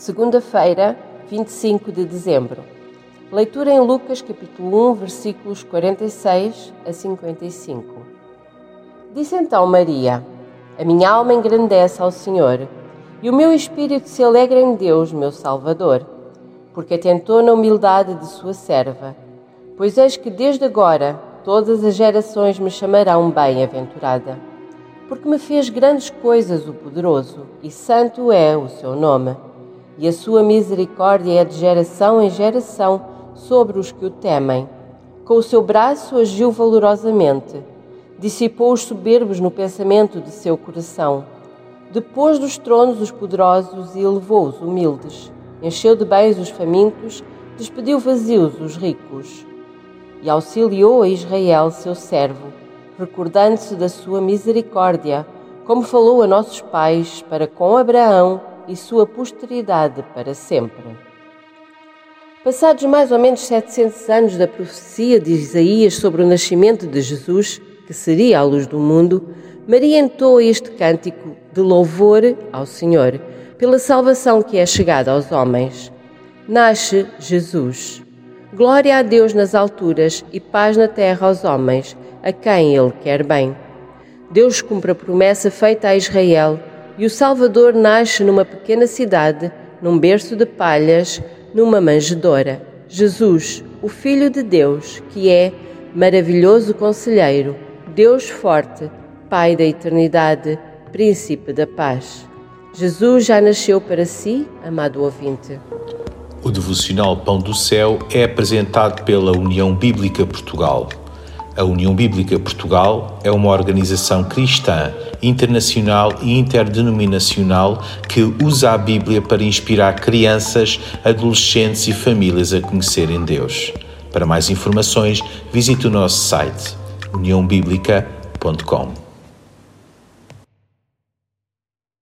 Segunda-feira, 25 de dezembro. Leitura em Lucas capítulo 1, versículos 46 a 55. Disse então Maria: A minha alma engrandece ao Senhor, e o meu espírito se alegra em Deus, meu Salvador, porque atentou na humildade de sua serva. Pois eis que desde agora todas as gerações me chamarão bem-aventurada, porque me fez grandes coisas o poderoso, e santo é o seu nome e a sua misericórdia é de geração em geração sobre os que o temem. Com o seu braço agiu valorosamente, dissipou os soberbos no pensamento de seu coração. Depois dos tronos os poderosos e elevou os humildes, encheu de bens os famintos, despediu vazios os ricos. E auxiliou a Israel, seu servo, recordando-se da sua misericórdia, como falou a nossos pais para com Abraão e sua posteridade para sempre. Passados mais ou menos 700 anos da profecia de Isaías sobre o nascimento de Jesus, que seria a luz do mundo, Maria entoa este cântico de louvor ao Senhor pela salvação que é chegada aos homens. Nasce Jesus. Glória a Deus nas alturas e paz na terra aos homens, a quem Ele quer bem. Deus cumpre a promessa feita a Israel e o Salvador nasce numa pequena cidade, num berço de palhas, numa manjedoura. Jesus, o Filho de Deus, que é maravilhoso conselheiro, Deus forte, Pai da eternidade, Príncipe da paz. Jesus já nasceu para si, amado ouvinte. O devocional Pão do Céu é apresentado pela União Bíblica Portugal. A União Bíblica Portugal é uma organização cristã, internacional e interdenominacional que usa a Bíblia para inspirar crianças, adolescentes e famílias a conhecerem Deus. Para mais informações, visite o nosso site uniãobíblica.com.